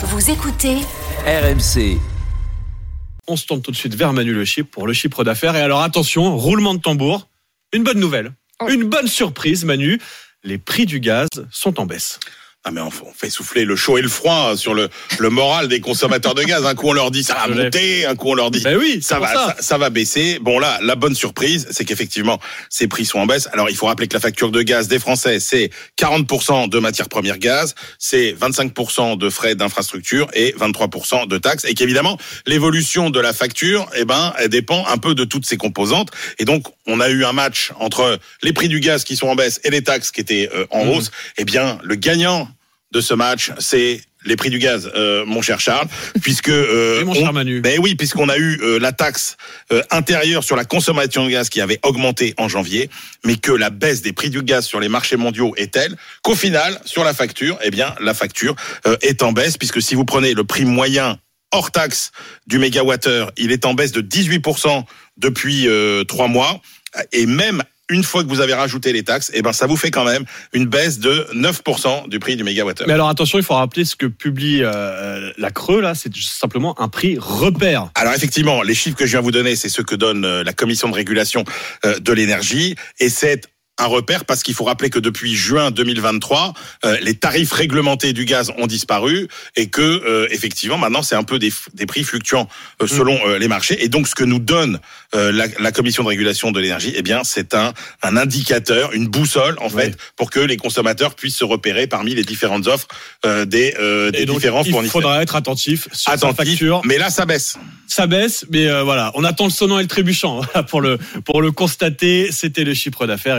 Vous écoutez RMC. On se tourne tout de suite vers Manu Le Chypre pour le chiffre d'affaires. Et alors attention, roulement de tambour. Une bonne nouvelle. Une bonne surprise, Manu. Les prix du gaz sont en baisse. Ah mais on fait souffler le chaud et le froid sur le, le moral des consommateurs de gaz. Un coup on leur dit ça va monter, un coup on leur dit Ben oui, ça va ça. ça. ça va baisser. Bon là, la bonne surprise, c'est qu'effectivement ces prix sont en baisse. Alors il faut rappeler que la facture de gaz des Français, c'est 40% de matières premières gaz, c'est 25% de frais d'infrastructure et 23% de taxes, et qu'évidemment l'évolution de la facture, eh ben, elle dépend un peu de toutes ces composantes. Et donc on a eu un match entre les prix du gaz qui sont en baisse et les taxes qui étaient euh, en Mhm. hausse. Eh bien, le gagnant de ce match, c'est les prix du gaz, euh, mon cher Charles, puisque euh, Et mon on- cher Manu. ben oui, puisqu'on a eu euh, la taxe euh, intérieure sur la consommation de gaz qui avait augmenté en janvier, mais que la baisse des prix du gaz sur les marchés mondiaux est telle qu'au final, sur la facture, eh bien, la facture euh, est en baisse, puisque si vous prenez le prix moyen hors taxe du mégawattheure, il est en baisse de 18% depuis euh, trois mois, et même une fois que vous avez rajouté les taxes, eh ben ça vous fait quand même une baisse de 9% du prix du mégawattheure. Mais alors attention, il faut rappeler ce que publie euh, la Creux là, c'est simplement un prix repère. Alors effectivement, les chiffres que je viens vous donner, c'est ceux que donne euh, la commission de régulation euh, de l'énergie, et c'est un repère parce qu'il faut rappeler que depuis juin 2023, euh, les tarifs réglementés du gaz ont disparu et que euh, effectivement maintenant c'est un peu des, des prix fluctuants euh, selon euh, les marchés. Et donc ce que nous donne euh, la, la commission de régulation de l'énergie, eh bien c'est un, un indicateur, une boussole en Oui. fait, pour que les consommateurs puissent se repérer parmi les différentes offres euh, des, euh, des donc, différents il fournisseurs. faudra être attentif sur Attentif, facture. mais là ça baisse. Ça baisse, mais euh, voilà, on attend le sonnant et le trébuchant voilà, pour le pour le constater. C'était le chiffre d'affaires.